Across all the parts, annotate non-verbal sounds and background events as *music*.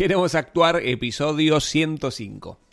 Queremos actuar, episodio 105.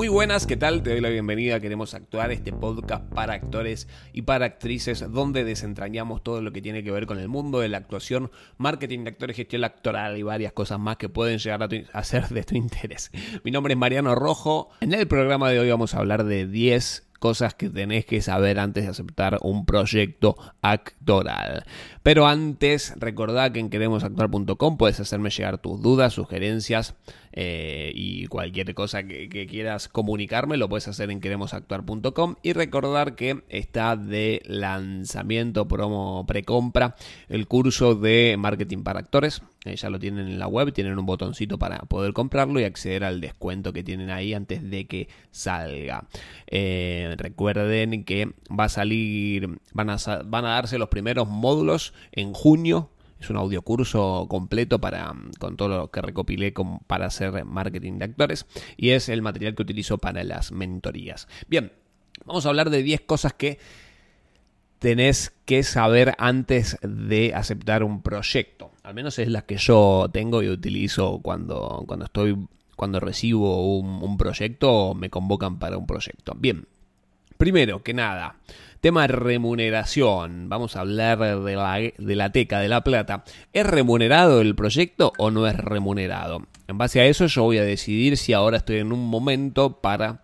Muy buenas, ¿qué tal? Te doy la bienvenida. Queremos actuar este podcast para actores y para actrices donde desentrañamos todo lo que tiene que ver con el mundo de la actuación, marketing de actores, gestión actoral y varias cosas más que pueden llegar a, ser de tu *laughs* interés. Mi nombre es Mariano Rojo. En el programa de hoy vamos a hablar de 10 cosas que tenés que saber antes de aceptar un proyecto actoral. Pero antes, recordá que en queremosactuar.com puedes hacerme llegar tus dudas, sugerencias eh, y cualquier cosa que, quieras comunicarme, lo puedes hacer en queremosactuar.com. Y recordar que está de lanzamiento, promo, precompra, el curso de marketing para actores. Eh, ya lo tienen en la web, tienen un botoncito para poder comprarlo y acceder al descuento que tienen ahí antes de que salga. Eh, recuerden que va a salir, van a, van a darse los primeros módulos en junio. Es un audiocurso completo para, con todo lo que recopilé para hacer marketing de actores y es el material que utilizo para las mentorías. Bien, vamos a hablar de 10 cosas que tenés que saber antes de aceptar un proyecto. Al menos es las que yo tengo y utilizo cuando, cuando estoy cuando recibo un, un proyecto o me convocan para un proyecto. Bien, primero que nada, Tema remuneración. Vamos a hablar de la, de la teca, de la plata. ¿Es remunerado el proyecto o no es remunerado? En base a eso yo voy a decidir si ahora estoy en un momento para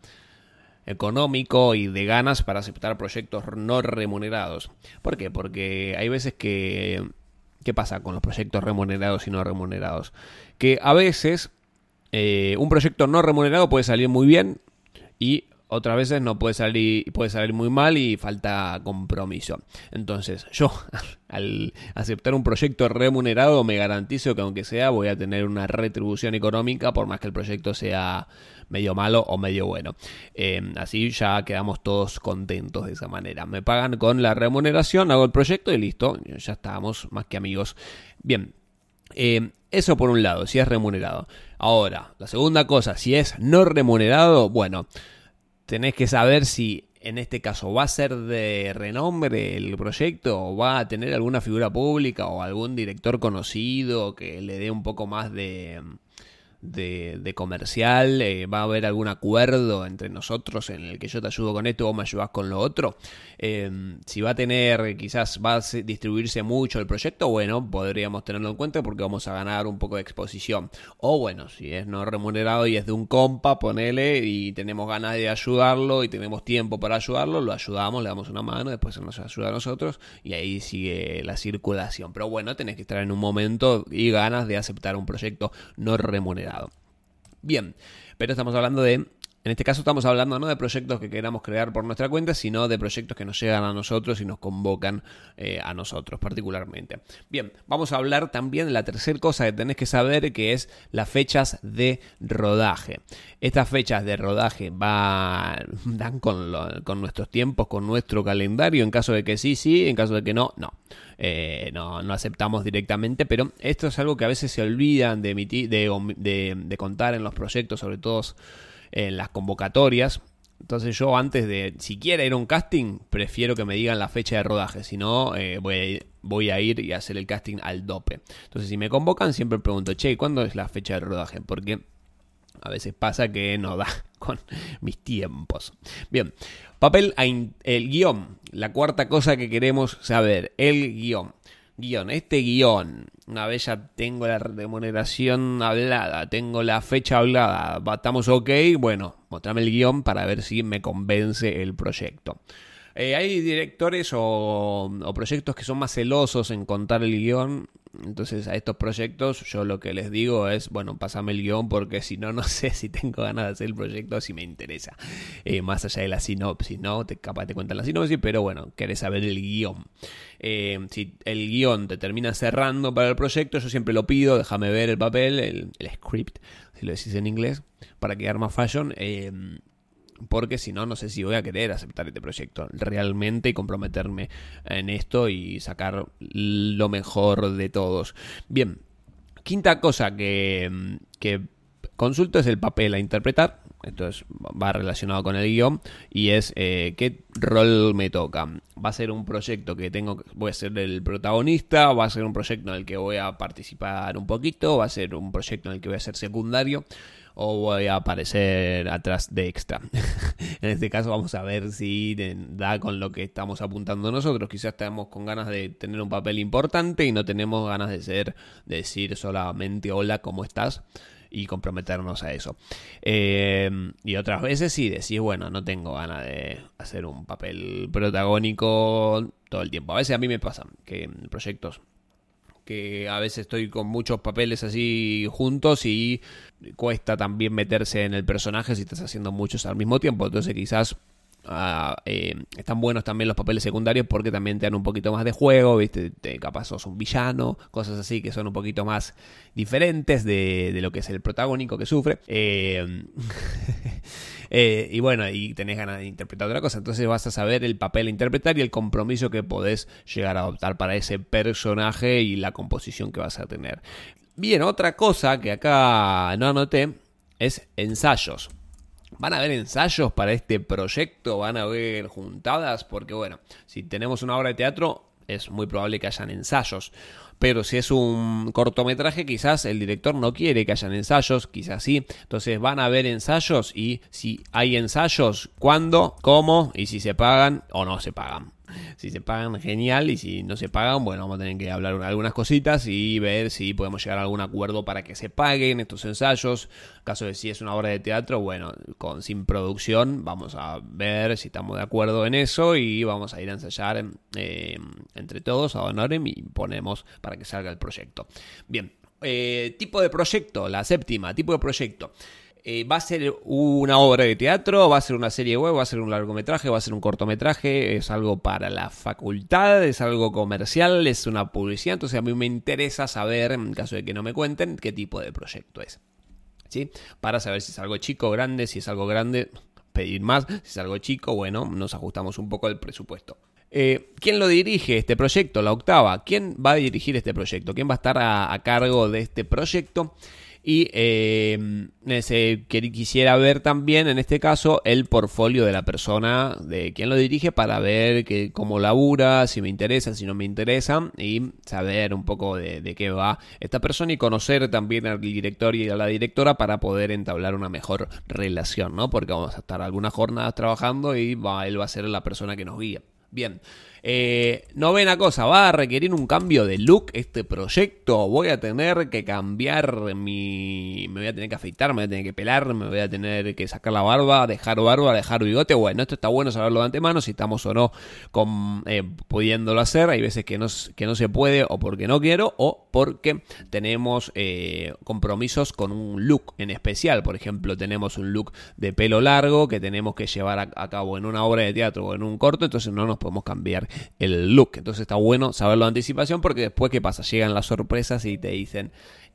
económico y de ganas para aceptar proyectos no remunerados. ¿Por qué? Porque hay veces que... ¿Qué pasa con los proyectos remunerados y no remunerados? Que a veces eh, un proyecto no remunerado puede salir muy bien y otras veces no puede salir, puede salir muy mal y falta compromiso. Entonces, yo *laughs* al aceptar un proyecto remunerado me garantizo que aunque sea voy a tener una retribución económica por más que el proyecto sea medio malo o medio bueno. Eh, así ya quedamos todos contentos de esa manera. Me pagan con la remuneración, hago el proyecto y listo, ya estamos más que amigos. Bien, eh, eso por un lado, si es remunerado. Ahora, la segunda cosa, si es no remunerado, bueno tenés que saber si en este caso va a ser de renombre el proyecto o va a tener alguna figura pública o algún director conocido que le dé un poco más de de, comercial, eh, va a haber algún acuerdo entre nosotros en el que yo te ayudo con esto, o me ayudas con lo otro. Em, si va a tener, quizás va a distribuirse mucho el proyecto, bueno, podríamos tenerlo en cuenta porque vamos a ganar un poco de exposición. O bueno, si es no remunerado y es de un compa, ponele y tenemos ganas de ayudarlo y tenemos tiempo para ayudarlo, lo ayudamos, le damos una mano, después nos ayuda a nosotros y ahí sigue la circulación. Pero bueno, tenés que estar en un momento y ganas de aceptar un proyecto no remunerado. Bien, pero estamos hablando de en este caso estamos hablando no de proyectos que queramos crear por nuestra cuenta, sino de proyectos que nos llegan a nosotros y nos convocan eh, a nosotros particularmente. Bien, vamos a hablar también de la tercera cosa que tenés que saber, que es las fechas de rodaje. Estas fechas de rodaje van dan con, con nuestros tiempos, con nuestro calendario. En caso de que sí, sí, en caso de que no, no. Eh, no, no aceptamos directamente, pero esto es algo que a veces se olvidan de, emitir, de, de contar en los proyectos, sobre todo en las convocatorias. Entonces yo antes de siquiera ir a un casting, prefiero que me digan la fecha de rodaje, si no eh, voy, a ir, voy a ir y hacer el casting al dope. Entonces si me convocan siempre pregunto, che, ¿cuándo es la fecha de rodaje? Porque a veces pasa que no da *laughs* con mis tiempos. Bien, papel, el guion, la cuarta cosa que queremos saber, el guion guion. Este guion, una vez ya tengo la remuneración hablada, tengo la fecha hablada, estamos ok, bueno, mostrame el guion para ver si me convence el proyecto. Eh, hay directores o, o, proyectos que son más celosos en contar el guion entonces a estos proyectos yo lo que les digo es, bueno, pasame el guion porque si no, no *laughs* sé si tengo ganas de hacer el proyecto, si me interesa. Eh, más allá de la sinopsis, ¿no? Te, capaz te cuentan la sinopsis, pero bueno, querés saber el guion. Eh, si el guion te termina cerrando para el proyecto, yo siempre lo pido, déjame ver el papel, el, script, si lo decís en inglés, para quedar más fashion. Eh, porque si no, no sé si voy a querer aceptar este proyecto realmente y comprometerme en esto y sacar lo mejor de todos. Bien, quinta cosa que, que consulto es el papel a interpretar. Esto va relacionado con el guion y es eh, qué rol me toca. Va a ser un proyecto que tengo, voy a ser el protagonista, va a ser un proyecto en el que voy a participar un poquito, va a ser un proyecto en el que voy a ser secundario o voy a aparecer atrás de extra. *laughs* en este caso vamos a ver si da con lo que estamos apuntando nosotros. Quizás estamos con ganas de tener un papel importante y no tenemos ganas de ser, de decir solamente hola, ¿cómo estás? y comprometernos a eso. Eh, y otras veces sí decís, bueno, no tengo ganas de hacer un papel protagónico todo el tiempo. A veces a mí me pasa que en proyectos que a veces estoy con muchos papeles así juntos y cuesta también meterse en el personaje si estás haciendo muchos al mismo tiempo. Entonces quizás eh, están buenos también los papeles secundarios porque también te dan un poquito más de juego, ¿viste? Te, capaz sos un villano, cosas así que son un poquito más diferentes de, de lo que es el protagónico que sufre. Eh, *laughs* Eh, y bueno, y tenés ganas de interpretar otra cosa. Entonces vas a saber el papel a interpretar y el compromiso que podés llegar a adoptar para ese personaje y la composición que vas a tener. Bien, otra cosa que acá no anoté es ensayos. ¿Van a haber ensayos para este proyecto? ¿Van a haber juntadas? Porque bueno, si tenemos una obra de teatro, es muy probable que hayan ensayos. Pero si es un cortometraje, quizás el director no quiere que hayan ensayos, quizás sí. Entonces van a haber ensayos y si hay ensayos, cuándo, cómo y si se pagan o no se pagan. Si se pagan, genial. Y si no se pagan, bueno, vamos a tener que hablar algunas cositas y ver si podemos llegar a algún acuerdo para que se paguen estos ensayos. En caso de si es una obra de teatro, bueno, con sin producción, vamos a ver si estamos de acuerdo en eso y vamos a ir a ensayar eh, entre todos a Honorem y ponemos para que salga el proyecto. Bien, eh, tipo de proyecto, la séptima, tipo de proyecto. Eh, ¿Va a ser una obra de teatro? ¿Va a ser una serie web? ¿Va a ser un largometraje? ¿Va a ser un cortometraje? ¿Es algo para la facultad? ¿Es algo comercial? ¿Es una publicidad? Entonces a mí me interesa saber, en caso de que no me cuenten, qué tipo de proyecto es. ¿Sí? Para saber si es algo chico o grande, si es algo grande, pedir más, si es algo chico, bueno, nos ajustamos un poco el presupuesto. Eh, ¿Quién lo dirige este proyecto? La octava. ¿Quién va a dirigir este proyecto? ¿Quién va a estar a cargo de este proyecto? Y eh, quisiera ver también, en este caso, el portfolio de la persona, de quien lo dirige, para ver que, cómo labura, si me interesa, si no me interesa, y saber un poco de, qué va esta persona y conocer también al director y a la directora para poder entablar una mejor relación, ¿no? Porque vamos a estar algunas jornadas trabajando y va, él va a ser la persona que nos guía. Bien. Eh, novena cosa, va a requerir un cambio de look este proyecto. Voy a tener que cambiar mi. Me voy a tener que afeitar, me voy a tener que pelar, me voy a tener que sacar la barba, dejar barba, dejar bigote. Bueno, esto está bueno saberlo de antemano, si estamos o no con, eh, pudiéndolo hacer. Hay veces que no, que no se puede o porque no quiero o porque tenemos eh, compromisos con un look en especial. Por ejemplo, tenemos un look de pelo largo que tenemos que llevar a, a cabo en una obra de teatro o en un corto, entonces no nos cambiar el look. Entonces está bueno saberlo de anticipación porque después, ¿qué pasa? Llegan las sorpresas y te dicen,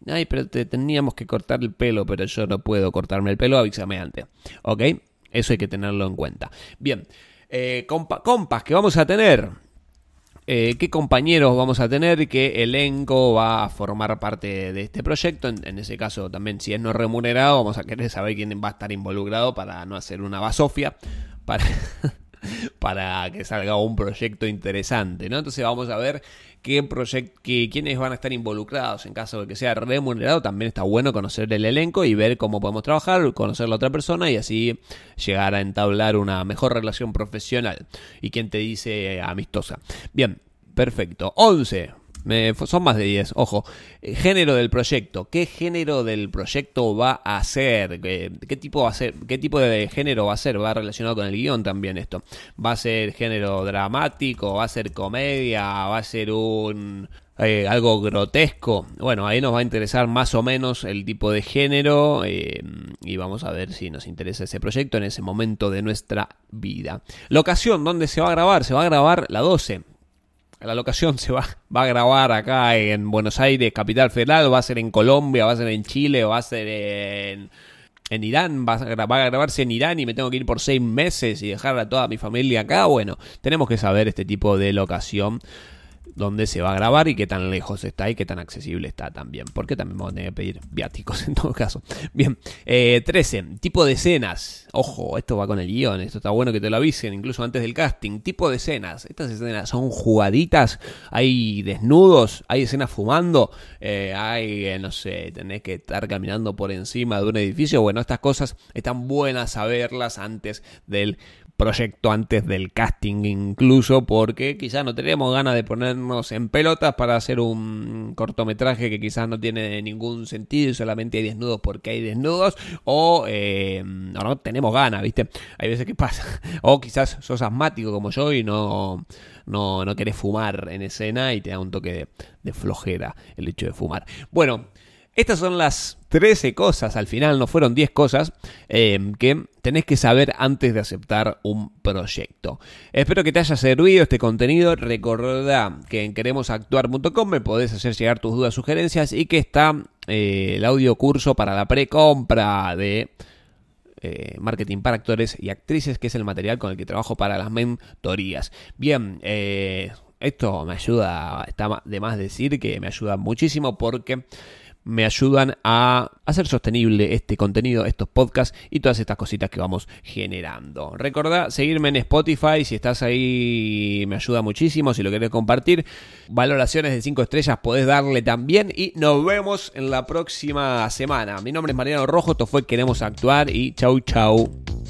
ay, pero te teníamos que cortar el pelo, pero yo no puedo cortarme el pelo, avísame antes. ¿Ok? Eso hay que tenerlo en cuenta. Bien, eh, compas que vamos a tener. Eh, qué compañeros vamos a tener, qué elenco va a formar parte de este proyecto. En, en, ese caso, también, si es no remunerado, vamos a querer saber quién va a estar involucrado para no hacer una basofia. Para, *laughs* para que salga un proyecto interesante, ¿no? Entonces vamos a ver qué proyecto, quiénes van a estar involucrados en caso de que sea remunerado. También está bueno conocer el elenco y ver cómo podemos trabajar, conocer la otra persona y así llegar a entablar una mejor relación profesional. Y quién te dice amistosa. Bien, perfecto. 11 son más de 10, ojo. Eh, género del proyecto. ¿Qué género del proyecto va a ser? ¿Qué, tipo va a ser? ¿Qué tipo de género va a ser? Va relacionado con el guion también esto. ¿Va a ser género dramático? ¿Va a ser comedia? ¿Va a ser un... Eh, algo grotesco. Bueno, ahí nos va a interesar más o menos el tipo de género eh, y vamos a ver si nos interesa ese proyecto en ese momento de nuestra vida. Locación, ¿dónde se va a grabar? Se va a grabar la 12 la locación se va, *laughs* va a grabar acá en Buenos Aires, Capital Federal, va a ser en Colombia, va a ser en Chile, va a ser en, en Irán, va a, va a grabarse en Irán y me tengo que ir por seis meses y dejar a toda mi familia acá. Bueno, tenemos que saber este tipo de locación dónde se va a grabar y qué tan lejos está y qué tan accesible está también. Porque también vamos a tener que pedir viáticos *laughs* en todo caso. Bien, 13. Eh, tipo de escenas. Ojo, esto va con el guion. Esto está bueno que te lo avisen, incluso antes del casting. Tipo de escenas. Estas escenas son jugaditas. Hay desnudos. Hay escenas fumando. Eh, hay, eh, no sé, tenés que estar caminando por encima de un edificio. Bueno, estas cosas están buenas saberlas antes del proyecto antes del casting incluso porque quizás no tenemos ganas de ponernos en pelotas para hacer un cortometraje que quizás no tiene ningún sentido y solamente hay desnudos porque hay desnudos o eh, no, tenemos ganas, ¿viste? Hay veces que pasa. *laughs* O quizás sos asmático como yo y no, no, no querés fumar en escena y te da un toque de flojera el hecho de fumar. Bueno, estas son las 13 cosas, al final no fueron 10 cosas, em, que tenés que saber antes de aceptar un proyecto. Espero que te haya servido este contenido. Recordá que en queremosactuar.com me podés hacer llegar tus dudas, sugerencias y que está eh, el audio curso para la precompra de eh, marketing para actores y actrices, que es el material con el que trabajo para las mentorías. Bien, eh, esto me ayuda, está de más decir que me ayuda muchísimo porque me ayudan a hacer sostenible este contenido, estos podcasts y todas estas cositas que vamos generando. Recordá seguirme en Spotify, si estás ahí me ayuda muchísimo, si lo querés compartir. Valoraciones de 5 estrellas podés darle también y nos vemos en la próxima semana. Mi nombre es Mariano Rojo, esto fue Queremos Actuar y chau chau.